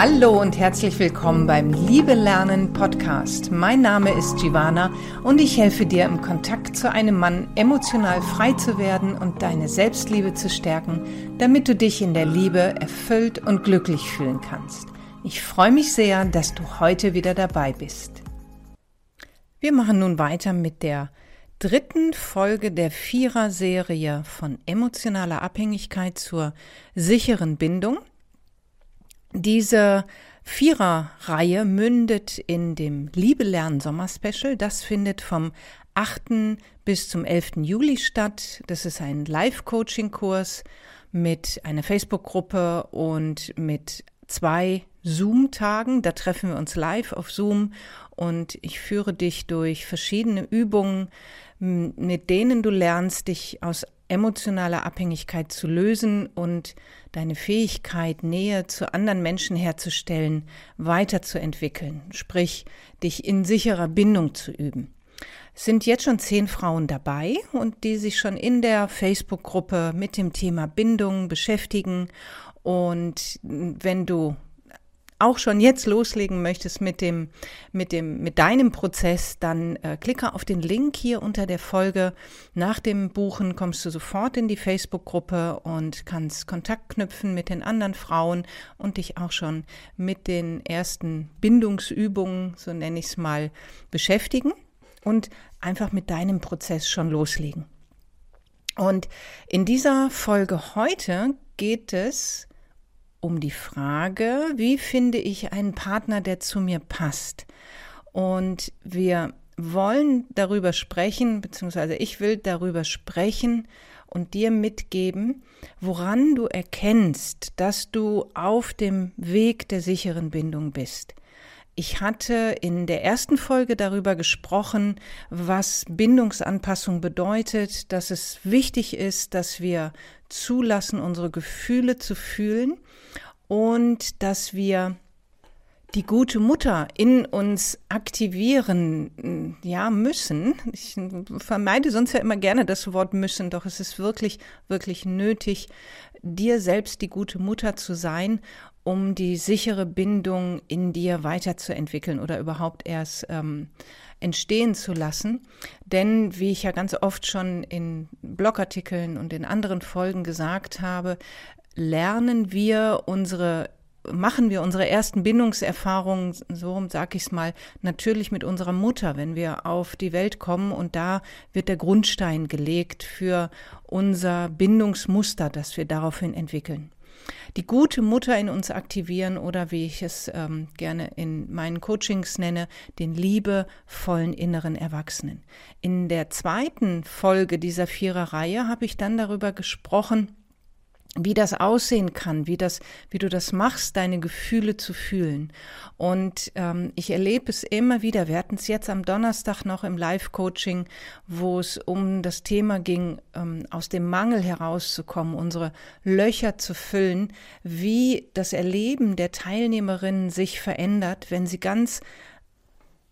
Hallo und herzlich willkommen beim Liebe Lernen Podcast. Mein Name ist Giovanna und ich helfe dir im Kontakt zu einem Mann emotional frei zu werden und deine Selbstliebe zu stärken, damit du dich in der Liebe erfüllt und glücklich fühlen kannst. Ich freue mich sehr, dass du heute wieder dabei bist. Wir machen nun weiter mit der dritten Folge der Vierer-Serie von emotionaler Abhängigkeit zur sicheren Bindung. Diese Vierer-Reihe mündet in dem Liebe lernen Sommer-Special. Das findet vom 8. bis zum 11. Juli statt. Das ist ein Live-Coaching-Kurs mit einer Facebook-Gruppe und mit zwei Zoom-Tagen. Da treffen wir uns live auf Zoom und ich führe dich durch verschiedene Übungen, mit denen du lernst, dich aus emotionaler Abhängigkeit zu lösen und deine Fähigkeit, Nähe zu anderen Menschen herzustellen, weiterzuentwickeln, sprich dich in sicherer Bindung zu üben. Es sind jetzt schon zehn Frauen dabei und die sich schon in der Facebook-Gruppe mit dem Thema Bindung beschäftigen. Und wenn du auch schon jetzt loslegen möchtest mit dem, mit dem, mit deinem Prozess, dann äh, klicke auf den Link hier unter der Folge. Nach dem Buchen kommst du sofort in die Facebook-Gruppe und kannst Kontakt knüpfen mit den anderen Frauen und dich auch schon mit den ersten Bindungsübungen, so nenne ich es mal, beschäftigen und einfach mit deinem Prozess schon loslegen. Und in dieser Folge heute geht es um die Frage, wie finde ich einen Partner, der zu mir passt. Und wir wollen darüber sprechen, beziehungsweise ich will darüber sprechen und dir mitgeben, woran du erkennst, dass du auf dem Weg der sicheren Bindung bist. Ich hatte in der ersten Folge darüber gesprochen, was Bindungsanpassung bedeutet, dass es wichtig ist, dass wir zulassen, unsere Gefühle zu fühlen und dass wir die gute Mutter in uns aktivieren, ja, müssen. Ich vermeide sonst ja immer gerne das Wort müssen, doch es ist wirklich, wirklich nötig, dir selbst die gute Mutter zu sein, um die sichere Bindung in dir weiterzuentwickeln oder überhaupt erst ähm, entstehen zu lassen. Denn, wie ich ja ganz oft schon in Blogartikeln und in anderen Folgen gesagt habe, lernen wir unsere machen wir unsere ersten Bindungserfahrungen, so sag ich es mal, natürlich mit unserer Mutter, wenn wir auf die Welt kommen und da wird der Grundstein gelegt für unser Bindungsmuster, das wir daraufhin entwickeln. Die gute Mutter in uns aktivieren oder wie ich es ähm, gerne in meinen Coachings nenne, den liebevollen inneren Erwachsenen. In der zweiten Folge dieser Vierer-Reihe habe ich dann darüber gesprochen, wie das aussehen kann, wie das, wie du das machst, deine Gefühle zu fühlen. Und ähm, ich erlebe es immer wieder. Wir hatten es jetzt am Donnerstag noch im Live-Coaching, wo es um das Thema ging, ähm, aus dem Mangel herauszukommen, unsere Löcher zu füllen, wie das Erleben der Teilnehmerinnen sich verändert, wenn sie ganz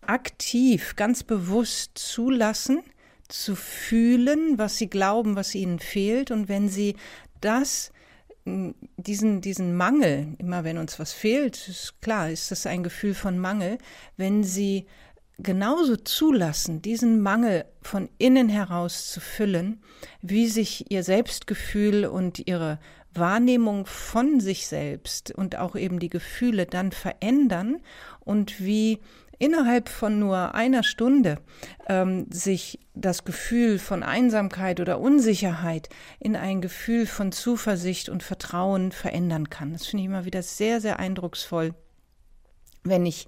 aktiv, ganz bewusst zulassen, zu fühlen, was sie glauben, was ihnen fehlt und wenn sie das diesen, diesen Mangel, immer wenn uns was fehlt, ist klar, ist das ein Gefühl von Mangel, wenn sie genauso zulassen, diesen Mangel von innen heraus zu füllen, wie sich ihr Selbstgefühl und ihre Wahrnehmung von sich selbst und auch eben die Gefühle dann verändern und wie innerhalb von nur einer Stunde ähm, sich das Gefühl von Einsamkeit oder Unsicherheit in ein Gefühl von Zuversicht und Vertrauen verändern kann. Das finde ich immer wieder sehr, sehr eindrucksvoll, wenn ich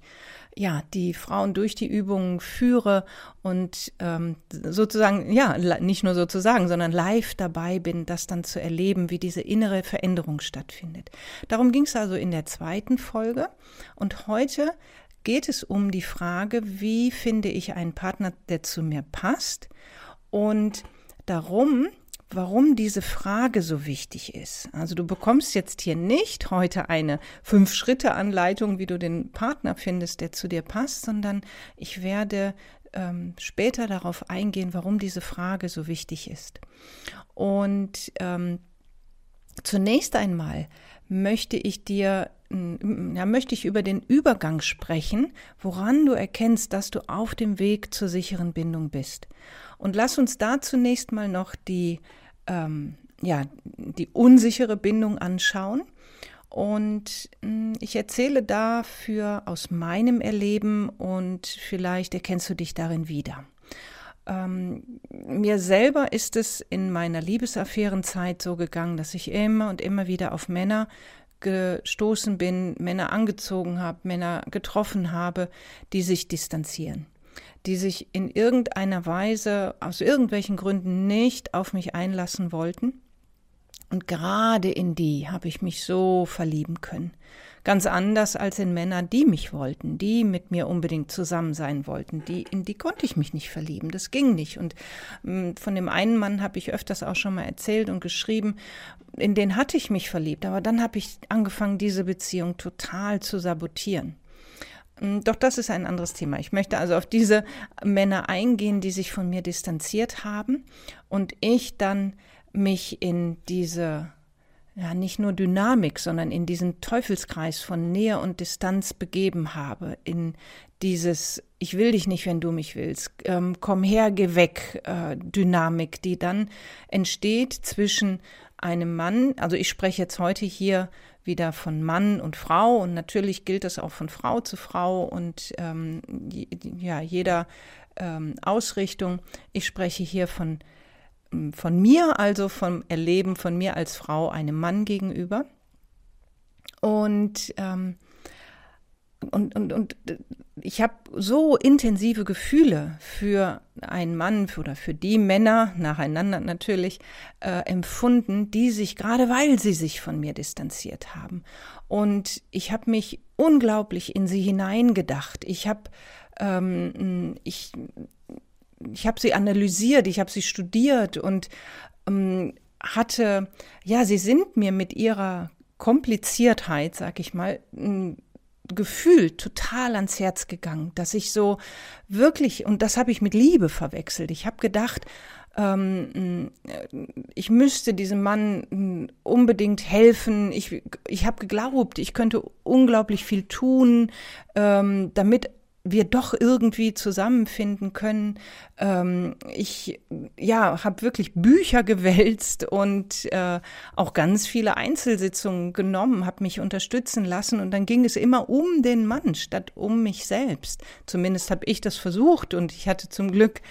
ja die Frauen durch die Übungen führe und ähm, sozusagen ja nicht nur sozusagen, sondern live dabei bin, das dann zu erleben, wie diese innere Veränderung stattfindet. Darum ging es also in der zweiten Folge und heute geht es um die Frage, wie finde ich einen Partner, der zu mir passt und darum, warum diese Frage so wichtig ist. Also du bekommst jetzt hier nicht heute eine Fünf-Schritte-Anleitung, wie du den Partner findest, der zu dir passt, sondern ich werde ähm, später darauf eingehen, warum diese Frage so wichtig ist. Und ähm, zunächst einmal möchte ich dir ja, möchte ich über den Übergang sprechen, woran du erkennst, dass du auf dem Weg zur sicheren Bindung bist. Und lass uns da zunächst mal noch die, ähm, ja, die unsichere Bindung anschauen. Und hm, ich erzähle dafür aus meinem Erleben und vielleicht erkennst du dich darin wieder. Ähm, mir selber ist es in meiner Liebesaffärenzeit so gegangen, dass ich immer und immer wieder auf Männer gestoßen bin, Männer angezogen habe, Männer getroffen habe, die sich distanzieren, die sich in irgendeiner Weise aus irgendwelchen Gründen nicht auf mich einlassen wollten. Und gerade in die habe ich mich so verlieben können. Ganz anders als in Männer, die mich wollten, die mit mir unbedingt zusammen sein wollten. Die, in die konnte ich mich nicht verlieben. Das ging nicht. Und mm, von dem einen Mann habe ich öfters auch schon mal erzählt und geschrieben, in den hatte ich mich verliebt. Aber dann habe ich angefangen, diese Beziehung total zu sabotieren. Mm, doch das ist ein anderes Thema. Ich möchte also auf diese Männer eingehen, die sich von mir distanziert haben und ich dann mich in diese ja nicht nur Dynamik, sondern in diesen Teufelskreis von Nähe und Distanz begeben habe, in dieses Ich will dich nicht, wenn du mich willst, ähm, komm her, geh weg äh, Dynamik, die dann entsteht zwischen einem Mann, also ich spreche jetzt heute hier wieder von Mann und Frau und natürlich gilt das auch von Frau zu Frau und ähm, ja jeder ähm, Ausrichtung. Ich spreche hier von von mir, also vom Erleben von mir als Frau einem Mann gegenüber. Und, ähm, und, und, und ich habe so intensive Gefühle für einen Mann oder für die Männer, nacheinander natürlich, äh, empfunden, die sich, gerade weil sie sich von mir distanziert haben. Und ich habe mich unglaublich in sie hineingedacht. Ich habe ähm, ich ich habe sie analysiert, ich habe sie studiert und ähm, hatte, ja, sie sind mir mit ihrer Kompliziertheit, sag ich mal, Gefühl total ans Herz gegangen, dass ich so wirklich, und das habe ich mit Liebe verwechselt. Ich habe gedacht, ähm, ich müsste diesem Mann unbedingt helfen. Ich, ich habe geglaubt, ich könnte unglaublich viel tun, ähm, damit wir doch irgendwie zusammenfinden können. Ähm, ich ja, habe wirklich Bücher gewälzt und äh, auch ganz viele Einzelsitzungen genommen, habe mich unterstützen lassen und dann ging es immer um den Mann statt um mich selbst. Zumindest habe ich das versucht und ich hatte zum Glück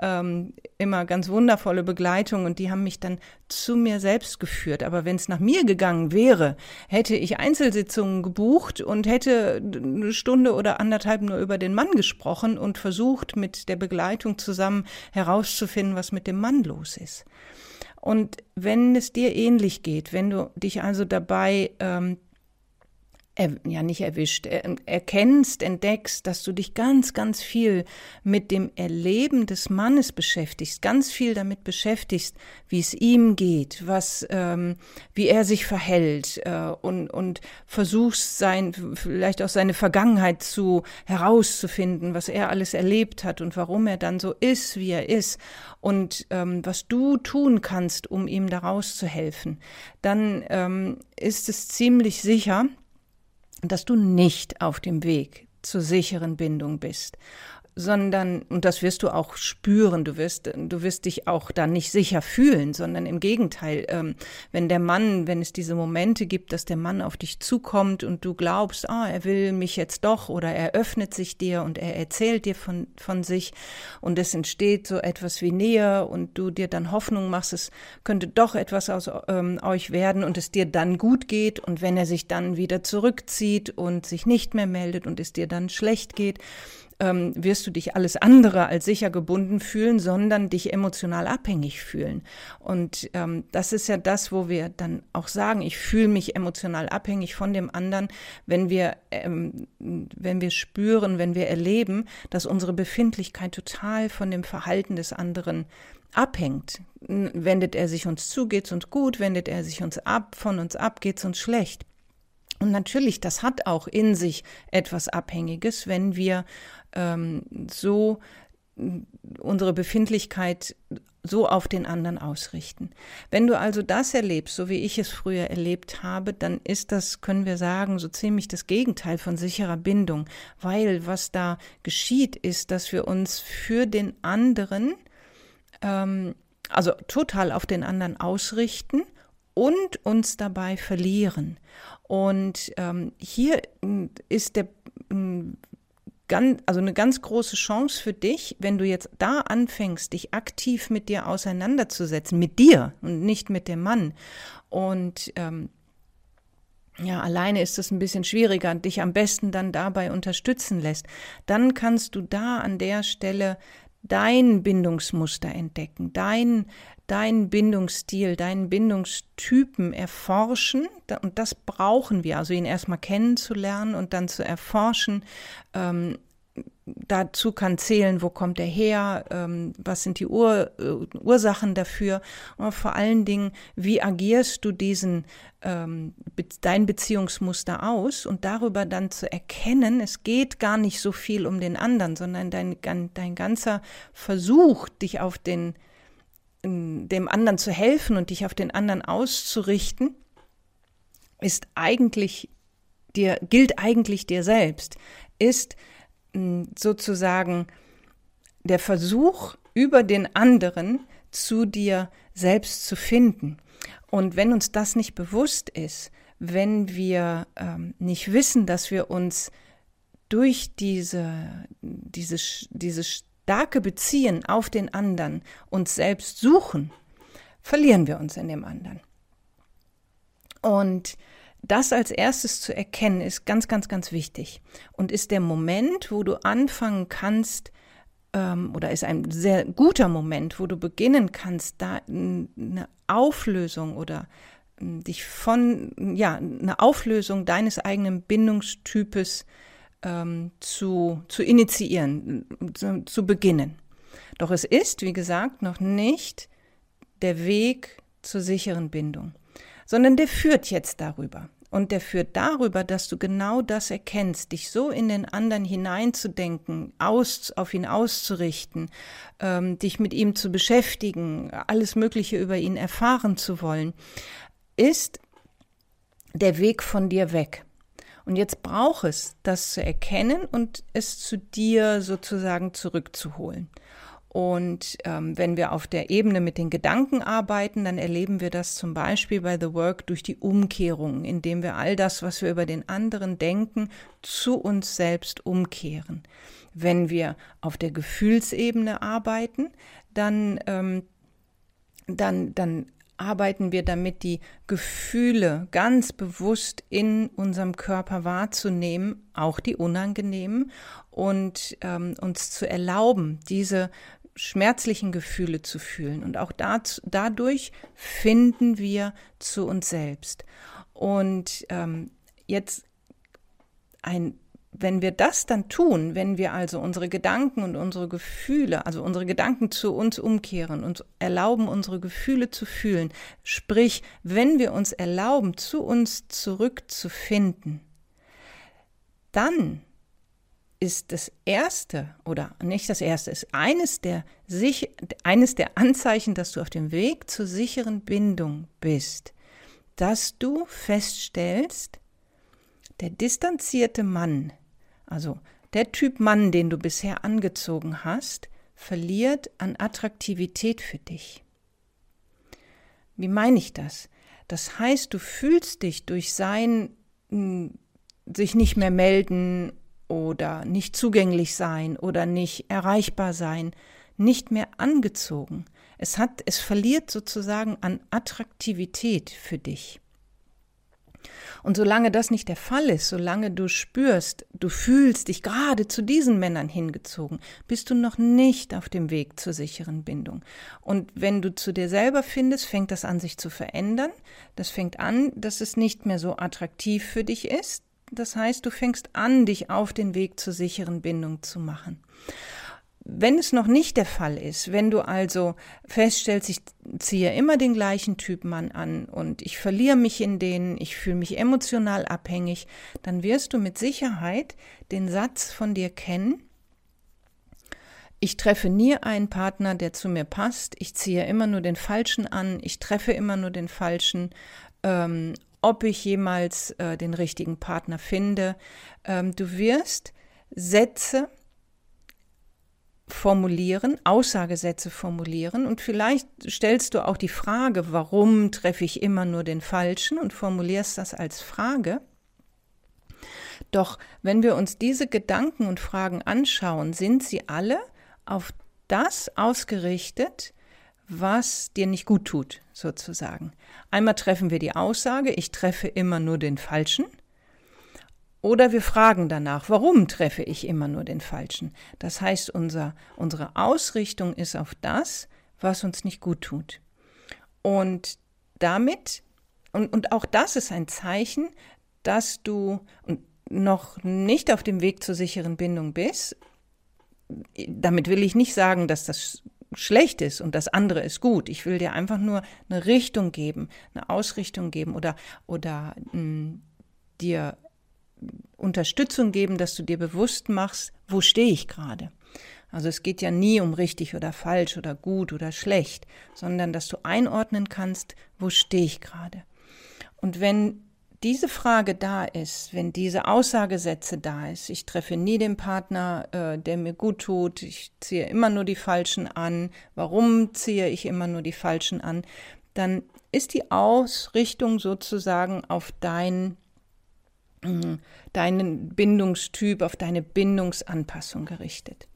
ähm, immer ganz wundervolle Begleitung und die haben mich dann zu mir selbst geführt. Aber wenn es nach mir gegangen wäre, hätte ich Einzelsitzungen gebucht und hätte eine Stunde oder anderthalb nur über den Mann gesprochen und versucht, mit der Begleitung zusammen herauszufinden, was mit dem Mann los ist. Und wenn es dir ähnlich geht, wenn du dich also dabei ähm, er, ja nicht erwischt, er, erkennst, entdeckst, dass du dich ganz, ganz viel mit dem Erleben des Mannes beschäftigst, ganz viel damit beschäftigst, wie es ihm geht, was, ähm, wie er sich verhält äh, und, und versuchst sein, vielleicht auch seine Vergangenheit zu herauszufinden, was er alles erlebt hat und warum er dann so ist, wie er ist. Und ähm, was du tun kannst, um ihm daraus zu helfen, dann ähm, ist es ziemlich sicher, dass du nicht auf dem Weg zur sicheren Bindung bist sondern, und das wirst du auch spüren, du wirst, du wirst dich auch da nicht sicher fühlen, sondern im Gegenteil, ähm, wenn der Mann, wenn es diese Momente gibt, dass der Mann auf dich zukommt und du glaubst, ah, er will mich jetzt doch oder er öffnet sich dir und er erzählt dir von, von sich und es entsteht so etwas wie Nähe und du dir dann Hoffnung machst, es könnte doch etwas aus ähm, euch werden und es dir dann gut geht und wenn er sich dann wieder zurückzieht und sich nicht mehr meldet und es dir dann schlecht geht, ähm, wirst du dich alles andere als sicher gebunden fühlen, sondern dich emotional abhängig fühlen. Und ähm, das ist ja das, wo wir dann auch sagen, ich fühle mich emotional abhängig von dem anderen, wenn wir, ähm, wenn wir spüren, wenn wir erleben, dass unsere Befindlichkeit total von dem Verhalten des anderen abhängt. Wendet er sich uns zu, geht's uns gut, wendet er sich uns ab, von uns ab, geht's uns schlecht. Und natürlich, das hat auch in sich etwas Abhängiges, wenn wir ähm, so unsere Befindlichkeit so auf den anderen ausrichten. Wenn du also das erlebst, so wie ich es früher erlebt habe, dann ist das, können wir sagen, so ziemlich das Gegenteil von sicherer Bindung, weil was da geschieht, ist, dass wir uns für den anderen, ähm, also total auf den anderen ausrichten und uns dabei verlieren. Und ähm, hier ist der ganz, also eine ganz große Chance für dich, wenn du jetzt da anfängst, dich aktiv mit dir auseinanderzusetzen, mit dir und nicht mit dem Mann. Und ähm, ja, alleine ist es ein bisschen schwieriger, dich am besten dann dabei unterstützen lässt. Dann kannst du da an der Stelle dein Bindungsmuster entdecken, dein, deinen Bindungsstil, deinen Bindungstypen erforschen. Und das brauchen wir, also ihn erstmal kennenzulernen und dann zu erforschen. Ähm, dazu kann zählen, wo kommt er her, ähm, was sind die Ur, äh, Ursachen dafür und vor allen Dingen, wie agierst du diesen ähm, dein Beziehungsmuster aus und darüber dann zu erkennen, es geht gar nicht so viel um den anderen, sondern dein, dein ganzer Versuch, dich auf den dem anderen zu helfen und dich auf den anderen auszurichten, ist eigentlich dir, gilt eigentlich dir selbst, ist sozusagen der Versuch, über den anderen zu dir selbst zu finden. Und wenn uns das nicht bewusst ist, wenn wir ähm, nicht wissen, dass wir uns durch diese, diese, diese starke Beziehen auf den anderen uns selbst suchen, verlieren wir uns in dem anderen. Und das als erstes zu erkennen, ist ganz, ganz, ganz wichtig und ist der Moment, wo du anfangen kannst, ähm, oder ist ein sehr guter Moment, wo du beginnen kannst, da eine Auflösung oder ähm, dich von, ja, eine Auflösung deines eigenen Bindungstypes ähm, zu, zu initiieren, zu, zu beginnen. Doch es ist, wie gesagt, noch nicht der Weg zur sicheren Bindung, sondern der führt jetzt darüber. Und der führt darüber, dass du genau das erkennst, dich so in den anderen hineinzudenken, aus, auf ihn auszurichten, ähm, dich mit ihm zu beschäftigen, alles Mögliche über ihn erfahren zu wollen, ist der Weg von dir weg. Und jetzt braucht es, das zu erkennen und es zu dir sozusagen zurückzuholen. Und ähm, wenn wir auf der Ebene mit den Gedanken arbeiten, dann erleben wir das zum Beispiel bei The Work durch die Umkehrung, indem wir all das, was wir über den anderen denken, zu uns selbst umkehren. Wenn wir auf der Gefühlsebene arbeiten, dann, ähm, dann, dann arbeiten wir damit, die Gefühle ganz bewusst in unserem Körper wahrzunehmen, auch die unangenehmen, und ähm, uns zu erlauben, diese schmerzlichen Gefühle zu fühlen. Und auch dazu, dadurch finden wir zu uns selbst. Und ähm, jetzt ein wenn wir das dann tun, wenn wir also unsere Gedanken und unsere Gefühle, also unsere Gedanken zu uns umkehren und erlauben, unsere Gefühle zu fühlen, sprich, wenn wir uns erlauben, zu uns zurückzufinden, dann ist das erste oder nicht das erste, ist eines der, sich, eines der Anzeichen, dass du auf dem Weg zur sicheren Bindung bist, dass du feststellst, der distanzierte Mann, also der Typ Mann, den du bisher angezogen hast, verliert an Attraktivität für dich. Wie meine ich das? Das heißt, du fühlst dich durch sein hm, sich nicht mehr melden oder nicht zugänglich sein oder nicht erreichbar sein, nicht mehr angezogen. Es hat, es verliert sozusagen an Attraktivität für dich. Und solange das nicht der Fall ist, solange du spürst, du fühlst dich gerade zu diesen Männern hingezogen, bist du noch nicht auf dem Weg zur sicheren Bindung. Und wenn du zu dir selber findest, fängt das an, sich zu verändern. Das fängt an, dass es nicht mehr so attraktiv für dich ist. Das heißt, du fängst an, dich auf den Weg zur sicheren Bindung zu machen. Wenn es noch nicht der Fall ist, wenn du also feststellst, ich ziehe immer den gleichen Typ Mann an und ich verliere mich in denen, ich fühle mich emotional abhängig, dann wirst du mit Sicherheit den Satz von dir kennen, ich treffe nie einen Partner, der zu mir passt. Ich ziehe immer nur den Falschen an. Ich treffe immer nur den Falschen. Ähm, ob ich jemals äh, den richtigen Partner finde. Ähm, du wirst Sätze formulieren, Aussagesätze formulieren und vielleicht stellst du auch die Frage, warum treffe ich immer nur den Falschen und formulierst das als Frage. Doch wenn wir uns diese Gedanken und Fragen anschauen, sind sie alle auf das ausgerichtet, was dir nicht gut tut, sozusagen. Einmal treffen wir die Aussage, ich treffe immer nur den Falschen. Oder wir fragen danach, warum treffe ich immer nur den Falschen? Das heißt, unser, unsere Ausrichtung ist auf das, was uns nicht gut tut. Und damit, und, und auch das ist ein Zeichen, dass du noch nicht auf dem Weg zur sicheren Bindung bist. Damit will ich nicht sagen, dass das schlecht ist und das andere ist gut. Ich will dir einfach nur eine Richtung geben, eine Ausrichtung geben oder, oder mh, mm, dir Unterstützung geben, dass du dir bewusst machst, wo stehe ich gerade. Also es geht ja nie um richtig oder falsch oder gut oder schlecht, sondern dass du einordnen kannst, wo stehe ich gerade. Und wenn diese Frage da ist, wenn diese Aussagesätze da ist, ich treffe nie den Partner, äh, der mir gut tut, ich ziehe immer nur die Falschen an, warum ziehe ich immer nur die Falschen an, dann ist die Ausrichtung sozusagen auf dein deinen Bindungstyp, auf deine Bindungsanpassung gerichtet.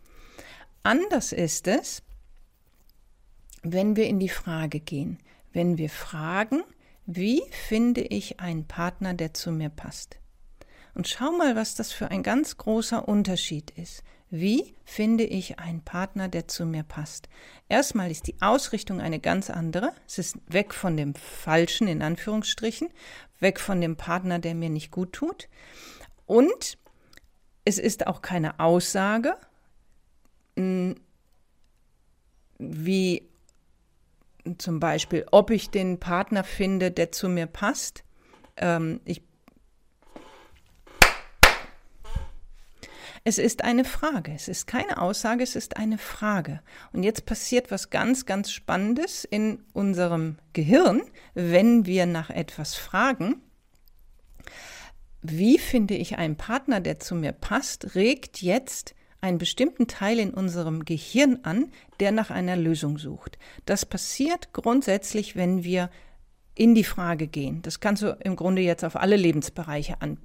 Anders ist es, wenn wir in die Frage gehen, wenn wir fragen, wie finde ich einen Partner, der zu mir passt? Und schau mal, was das für ein ganz großer Unterschied ist. Wie finde ich einen Partner, der zu mir passt? Erstmal ist die Ausrichtung eine ganz andere. Es ist weg von dem Falschen in Anführungsstrichen, weg von dem Partner, der mir nicht gut tut. Und es ist auch keine Aussage, hm, wie zum Beispiel, ob ich den Partner finde, der zu mir passt. Ähm, ich Es ist eine Frage, es ist keine Aussage, es ist eine Frage. Und jetzt passiert was ganz, ganz Spannendes in unserem Gehirn, wenn wir nach etwas fragen. Wie finde ich einen Partner, der zu mir passt, regt jetzt einen bestimmten Teil in unserem Gehirn an, der nach einer Lösung sucht. Das passiert grundsätzlich, wenn wir in die Frage gehen. Das kannst du im Grunde jetzt auf alle Lebensbereiche an,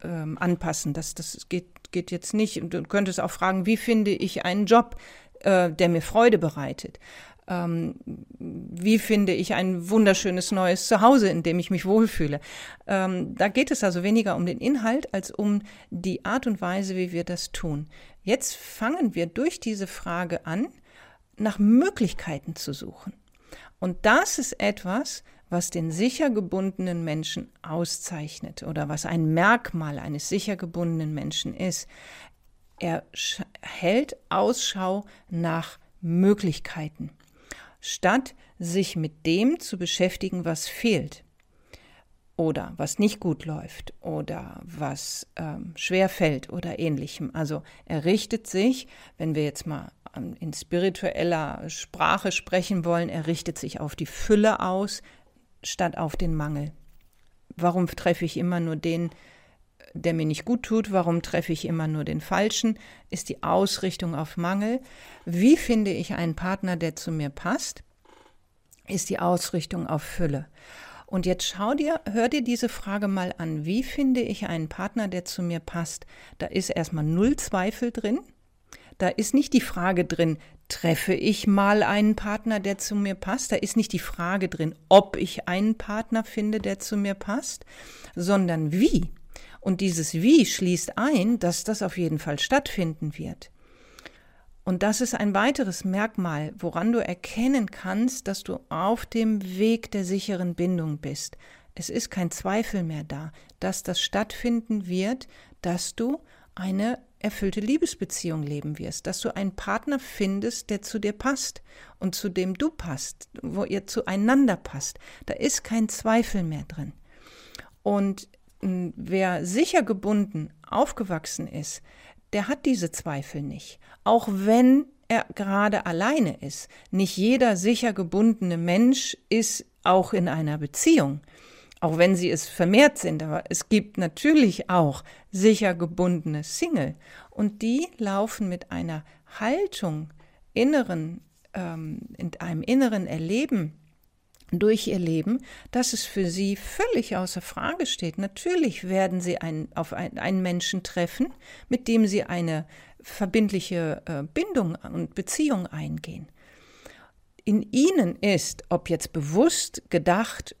äh, anpassen. Das, das geht, geht jetzt nicht. Du könntest auch fragen, wie finde ich einen Job, äh, der mir Freude bereitet? Ähm, wie finde ich ein wunderschönes neues Zuhause, in dem ich mich wohlfühle? Ähm, da geht es also weniger um den Inhalt als um die Art und Weise, wie wir das tun. Jetzt fangen wir durch diese Frage an, nach Möglichkeiten zu suchen. Und das ist etwas, was den sicher gebundenen Menschen auszeichnet oder was ein Merkmal eines sicher gebundenen Menschen ist. Er hält Ausschau nach Möglichkeiten, statt sich mit dem zu beschäftigen, was fehlt oder was nicht gut läuft oder was ähm, schwer fällt oder ähnlichem. Also er richtet sich, wenn wir jetzt mal in spiritueller Sprache sprechen wollen, er richtet sich auf die Fülle aus, statt auf den Mangel. Warum treffe ich immer nur den, der mir nicht gut tut? Warum treffe ich immer nur den Falschen? Ist die Ausrichtung auf Mangel? Wie finde ich einen Partner, der zu mir passt? Ist die Ausrichtung auf Fülle? Und jetzt schau dir, hör dir diese Frage mal an. Wie finde ich einen Partner, der zu mir passt? Da ist erstmal null Zweifel drin. Da ist nicht die Frage drin, treffe ich mal einen Partner, der zu mir passt. Da ist nicht die Frage drin, ob ich einen Partner finde, der zu mir passt, sondern wie. Und dieses Wie schließt ein, dass das auf jeden Fall stattfinden wird. Und das ist ein weiteres Merkmal, woran du erkennen kannst, dass du auf dem Weg der sicheren Bindung bist. Es ist kein Zweifel mehr da, dass das stattfinden wird, dass du eine erfüllte Liebesbeziehung leben wirst, dass du einen Partner findest, der zu dir passt und zu dem du passt, wo ihr zueinander passt. Da ist kein Zweifel mehr drin. Und hm, wer sicher gebunden aufgewachsen ist, der hat diese Zweifel nicht. Auch wenn er gerade alleine ist. Nicht jeder sicher gebundene Mensch ist auch in einer Beziehung, auch wenn sie es vermehrt sind. Aber es gibt natürlich auch sicher gebundene Single und die laufen mit einer Haltung inneren, ähm, in einem inneren Erleben durch ihr Leben, dass es für sie völlig außer Frage steht. Natürlich werden sie ein, auf ein, einen Menschen treffen, mit dem sie eine verbindliche äh, Bindung und Beziehung eingehen. In ihnen ist, ob jetzt bewusst gedacht,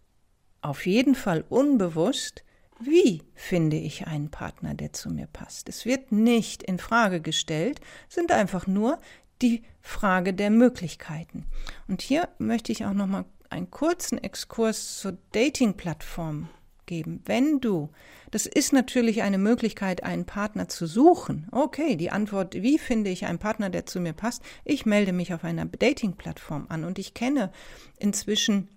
auf jeden Fall unbewusst, wie finde ich einen Partner, der zu mir passt. Es wird nicht in Frage gestellt, sind einfach nur die Frage der Möglichkeiten. Und hier möchte ich auch noch mal einen kurzen Exkurs zur Dating-Plattform geben. Wenn du, das ist natürlich eine Möglichkeit, einen Partner zu suchen. Okay, die Antwort, wie finde ich einen Partner, der zu mir passt? Ich melde mich auf einer Dating-Plattform an und ich kenne inzwischen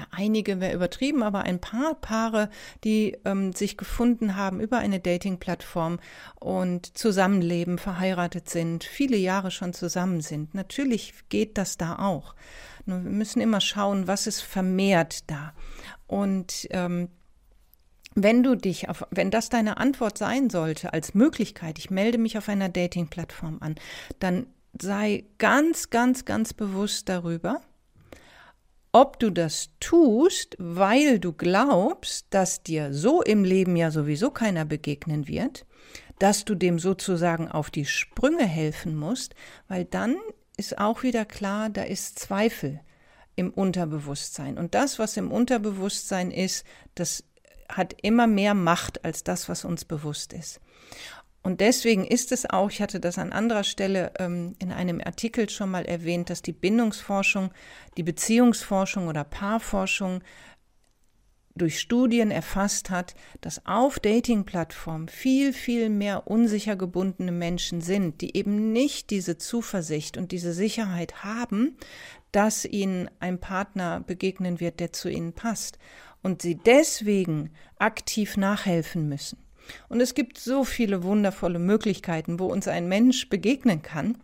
ja, einige wäre übertrieben, aber ein paar Paare, die ähm, sich gefunden haben über eine Dating-Plattform und zusammenleben, verheiratet sind, viele Jahre schon zusammen sind. Natürlich geht das da auch. Nur wir müssen immer schauen, was ist vermehrt da. Und ähm, wenn du dich auf, wenn das deine Antwort sein sollte als Möglichkeit, ich melde mich auf einer Dating-Plattform an, dann sei ganz, ganz, ganz bewusst darüber, ob du das tust, weil du glaubst, dass dir so im Leben ja sowieso keiner begegnen wird, dass du dem sozusagen auf die Sprünge helfen musst, weil dann ist auch wieder klar, da ist Zweifel im Unterbewusstsein. Und das, was im Unterbewusstsein ist, das hat immer mehr Macht als das, was uns bewusst ist. Und deswegen ist es auch, ich hatte das an anderer Stelle ähm, in einem Artikel schon mal erwähnt, dass die Bindungsforschung, die Beziehungsforschung oder Paarforschung durch Studien erfasst hat, dass auf Dating-Plattformen viel, viel mehr unsicher gebundene Menschen sind, die eben nicht diese Zuversicht und diese Sicherheit haben, dass ihnen ein Partner begegnen wird, der zu ihnen passt und sie deswegen aktiv nachhelfen müssen. Und es gibt so viele wundervolle Möglichkeiten, wo uns ein Mensch begegnen kann.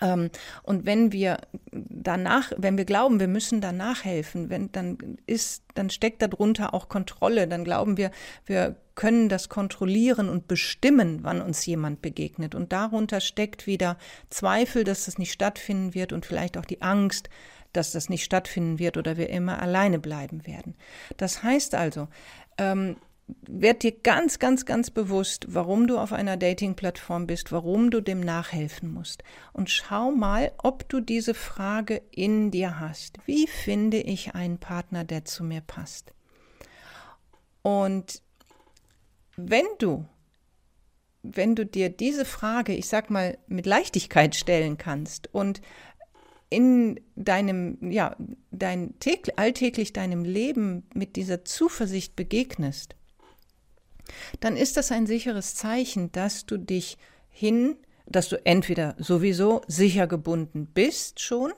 Ähm, und wenn wir danach, wenn wir glauben, wir müssen danach helfen, wenn, dann ist, dann steckt darunter auch Kontrolle. Dann glauben wir, wir können das kontrollieren und bestimmen, wann uns jemand begegnet. Und darunter steckt wieder Zweifel, dass das nicht stattfinden wird und vielleicht auch die Angst, dass das nicht stattfinden wird oder wir immer alleine bleiben werden. Das heißt also, ähm, werd dir ganz, ganz, ganz bewusst, warum du auf einer Dating-Plattform bist, warum du dem nachhelfen musst. Und schau mal, ob du diese Frage in dir hast. Wie finde ich einen Partner, der zu mir passt? Und wenn du, wenn du dir diese Frage, ich sag mal, mit Leichtigkeit stellen kannst und in deinem, ja, dein alltäglich deinem Leben mit dieser Zuversicht begegnest, dann ist das ein sicheres Zeichen, dass du dich hin, dass du entweder sowieso sicher gebunden bist schon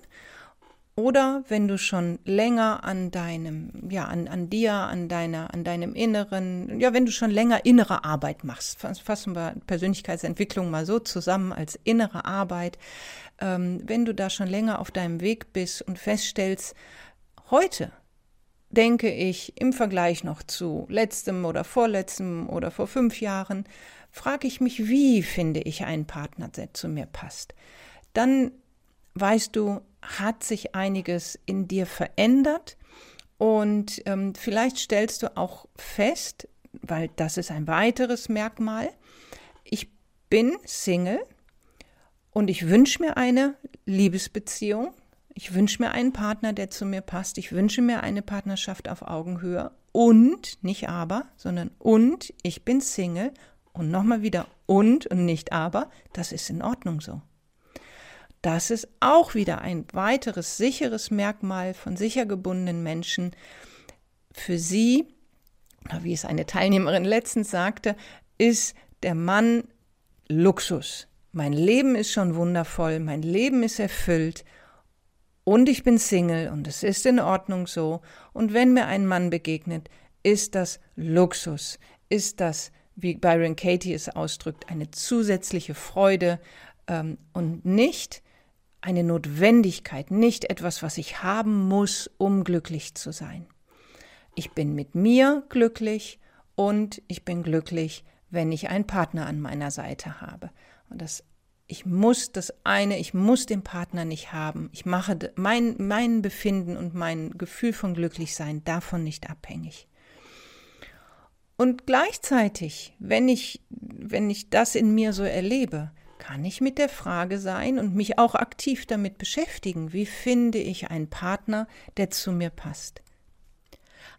oder wenn du schon länger an deinem, ja, an, an dir, an deiner, an deinem Inneren, ja, wenn du schon länger innere Arbeit machst, fassen wir Persönlichkeitsentwicklung mal so zusammen als innere Arbeit, ähm, wenn du da schon länger auf deinem Weg bist und feststellst, heute denke ich, im Vergleich noch zu letztem oder vorletztem oder vor fünf Jahren, frage ich mich, wie finde ich einen Partner, der zu mir passt. Dann weißt du, hat sich einiges in dir verändert und ähm, vielleicht stellst du auch fest, weil das ist ein weiteres Merkmal, ich bin Single und ich wünsche mir eine Liebesbeziehung, ich wünsche mir einen Partner, der zu mir passt. Ich wünsche mir eine Partnerschaft auf Augenhöhe. Und, nicht aber, sondern und, ich bin Single. Und nochmal wieder und und nicht aber. Das ist in Ordnung so. Das ist auch wieder ein weiteres sicheres Merkmal von sicher gebundenen Menschen. Für sie, wie es eine Teilnehmerin letztens sagte, ist der Mann Luxus. Mein Leben ist schon wundervoll, mein Leben ist erfüllt und ich bin Single und es ist in Ordnung so. Und wenn mir ein Mann begegnet, ist das Luxus, ist das, wie Byron Katie es ausdrückt, eine zusätzliche Freude, ähm, und nicht eine Notwendigkeit, nicht etwas, was ich haben muss, um glücklich zu sein. Ich bin mit mir glücklich und ich bin glücklich, wenn ich einen Partner an meiner Seite habe. Und das ich muss das eine, ich muss den Partner nicht haben. Ich mache mein, mein Befinden und mein Gefühl von Glücklichsein davon nicht abhängig. Und gleichzeitig, wenn ich, wenn ich das in mir so erlebe, kann ich mit der Frage sein und mich auch aktiv damit beschäftigen, wie finde ich einen Partner, der zu mir passt.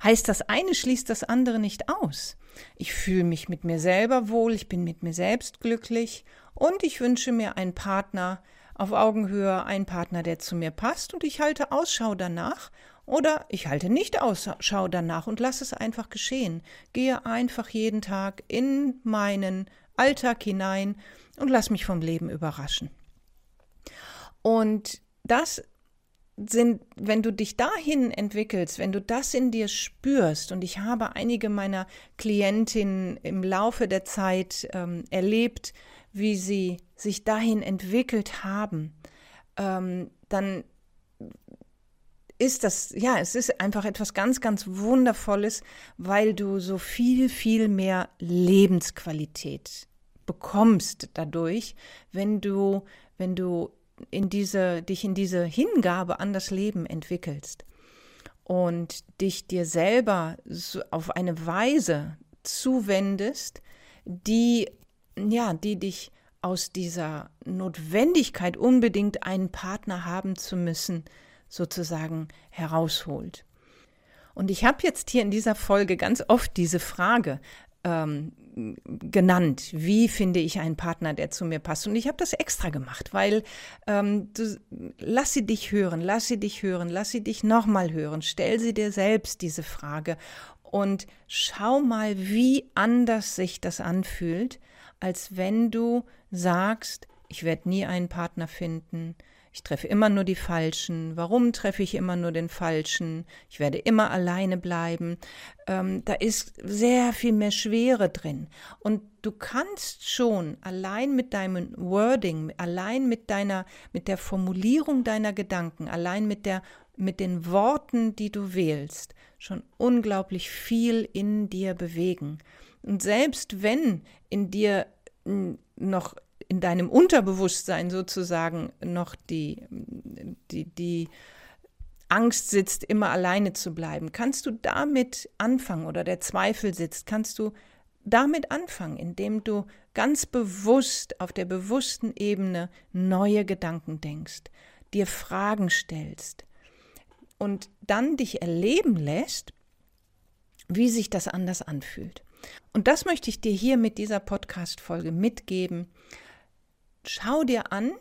Heißt das eine schließt das andere nicht aus. Ich fühle mich mit mir selber wohl, ich bin mit mir selbst glücklich und ich wünsche mir einen Partner auf Augenhöhe, einen Partner, der zu mir passt und ich halte Ausschau danach oder ich halte nicht Ausschau danach und lasse es einfach geschehen. Gehe einfach jeden Tag in meinen Alltag hinein und lass mich vom Leben überraschen. Und das sind, wenn du dich dahin entwickelst, wenn du das in dir spürst, und ich habe einige meiner Klientinnen im Laufe der Zeit ähm, erlebt, wie sie sich dahin entwickelt haben, ähm, dann ist das, ja, es ist einfach etwas ganz, ganz Wundervolles, weil du so viel, viel mehr Lebensqualität bekommst dadurch, wenn du, wenn du in diese, dich in diese Hingabe an das Leben entwickelst und dich dir selber so auf eine Weise zuwendest, die, ja, die dich aus dieser Notwendigkeit, unbedingt einen Partner haben zu müssen, sozusagen herausholt. Und ich habe jetzt hier in dieser Folge ganz oft diese Frage, ähm, genannt, wie finde ich einen Partner, der zu mir passt. Und ich habe das extra gemacht, weil ähm, du, lass sie dich hören, lass sie dich hören, lass sie dich nochmal hören, stell sie dir selbst diese Frage und schau mal, wie anders sich das anfühlt, als wenn du sagst, ich werde nie einen Partner finden, ich treffe immer nur die Falschen. Warum treffe ich immer nur den Falschen? Ich werde immer alleine bleiben. Ähm, da ist sehr viel mehr Schwere drin. Und du kannst schon allein mit deinem Wording, allein mit deiner, mit der Formulierung deiner Gedanken, allein mit der, mit den Worten, die du wählst, schon unglaublich viel in dir bewegen. Und selbst wenn in dir noch in deinem Unterbewusstsein sozusagen noch die, die, die Angst sitzt, immer alleine zu bleiben, kannst du damit anfangen oder der Zweifel sitzt, kannst du damit anfangen, indem du ganz bewusst auf der bewussten Ebene neue Gedanken denkst, dir Fragen stellst und dann dich erleben lässt, wie sich das anders anfühlt. Und das möchte ich dir hier mit dieser Podcast-Folge mitgeben, schau dir an,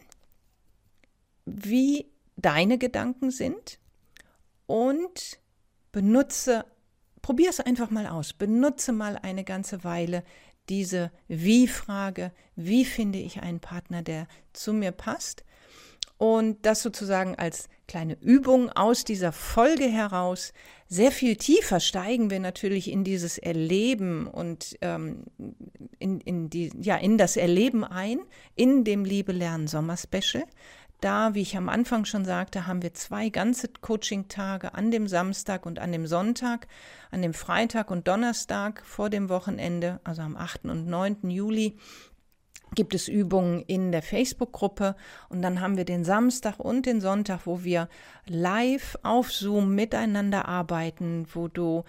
wie deine Gedanken sind und benutze, probier es einfach mal aus, benutze mal eine ganze Weile diese Wie-Frage, wie finde ich einen Partner, der zu mir passt und das sozusagen als kleine Übung aus dieser Folge heraus. Sehr viel tiefer steigen wir natürlich in dieses Erleben und ähm, in, in, die, ja, in das Erleben ein, in dem Liebe Lernen Sommer Special. Da, wie ich am Anfang schon sagte, haben wir zwei ganze Coaching-Tage an dem Samstag und an dem Sonntag, an dem Freitag und Donnerstag vor dem Wochenende, also am 8. und 9. Juli gibt es Übungen in der Facebook-Gruppe und dann haben wir den Samstag und den Sonntag, wo wir live auf Zoom miteinander arbeiten, wo du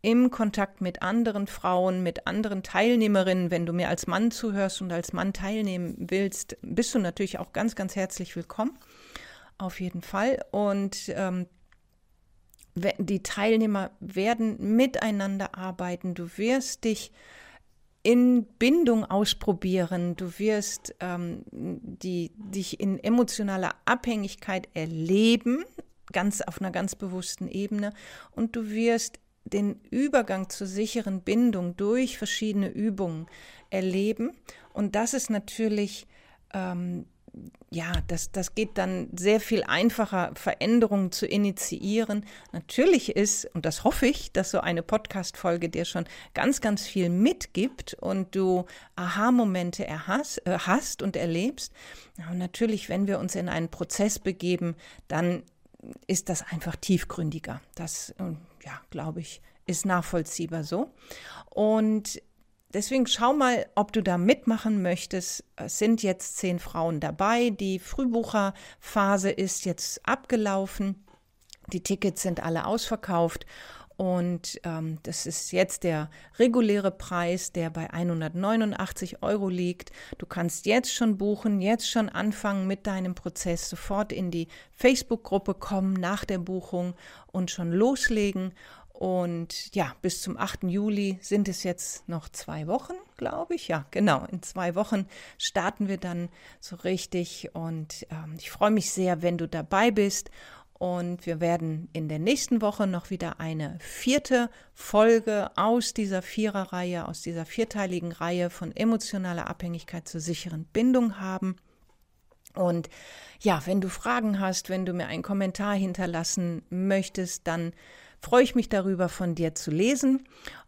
im Kontakt mit anderen Frauen, mit anderen Teilnehmerinnen, wenn du mir als Mann zuhörst und als Mann teilnehmen willst, bist du natürlich auch ganz, ganz herzlich willkommen. Auf jeden Fall. Und ähm, die Teilnehmer werden miteinander arbeiten. Du wirst dich in Bindung ausprobieren, du wirst ähm, die, dich in emotionaler Abhängigkeit erleben, ganz auf einer ganz bewussten Ebene, und du wirst den Übergang zur sicheren Bindung durch verschiedene Übungen erleben. Und das ist natürlich ähm, ja, das, das geht dann sehr viel einfacher, Veränderungen zu initiieren. Natürlich ist, und das hoffe ich, dass so eine Podcast-Folge dir schon ganz, ganz viel mitgibt und du Aha-Momente äh, hast und erlebst. Und natürlich, wenn wir uns in einen Prozess begeben, dann ist das einfach tiefgründiger. Das, äh, ja, glaube ich, ist nachvollziehbar so. Und Deswegen schau mal, ob du da mitmachen möchtest. Es sind jetzt zehn Frauen dabei. Die Frühbucherphase ist jetzt abgelaufen. Die Tickets sind alle ausverkauft. Und ähm, das ist jetzt der reguläre Preis, der bei 189 Euro liegt. Du kannst jetzt schon buchen, jetzt schon anfangen mit deinem Prozess, sofort in die Facebook-Gruppe kommen nach der Buchung und schon loslegen. Und ja, bis zum 8. Juli sind es jetzt noch zwei Wochen, glaube ich. Ja, genau. In zwei Wochen starten wir dann so richtig. Und ähm, ich freue mich sehr, wenn du dabei bist. Und wir werden in der nächsten Woche noch wieder eine vierte Folge aus dieser Viererreihe, aus dieser vierteiligen Reihe von emotionaler Abhängigkeit zur sicheren Bindung haben. Und ja, wenn du Fragen hast, wenn du mir einen Kommentar hinterlassen möchtest, dann freue ich mich darüber, von dir zu lesen.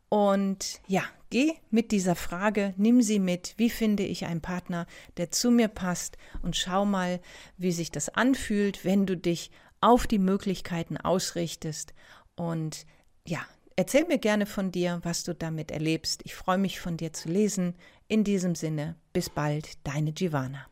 Und ja, geh mit dieser Frage, nimm sie mit, wie finde ich einen Partner, der zu mir passt und schau mal, wie sich das anfühlt, wenn du dich auf die Möglichkeiten ausrichtest. Und ja, erzähl mir gerne von dir, was du damit erlebst. Ich freue mich von dir zu lesen. In diesem Sinne, bis bald, deine Giovanna.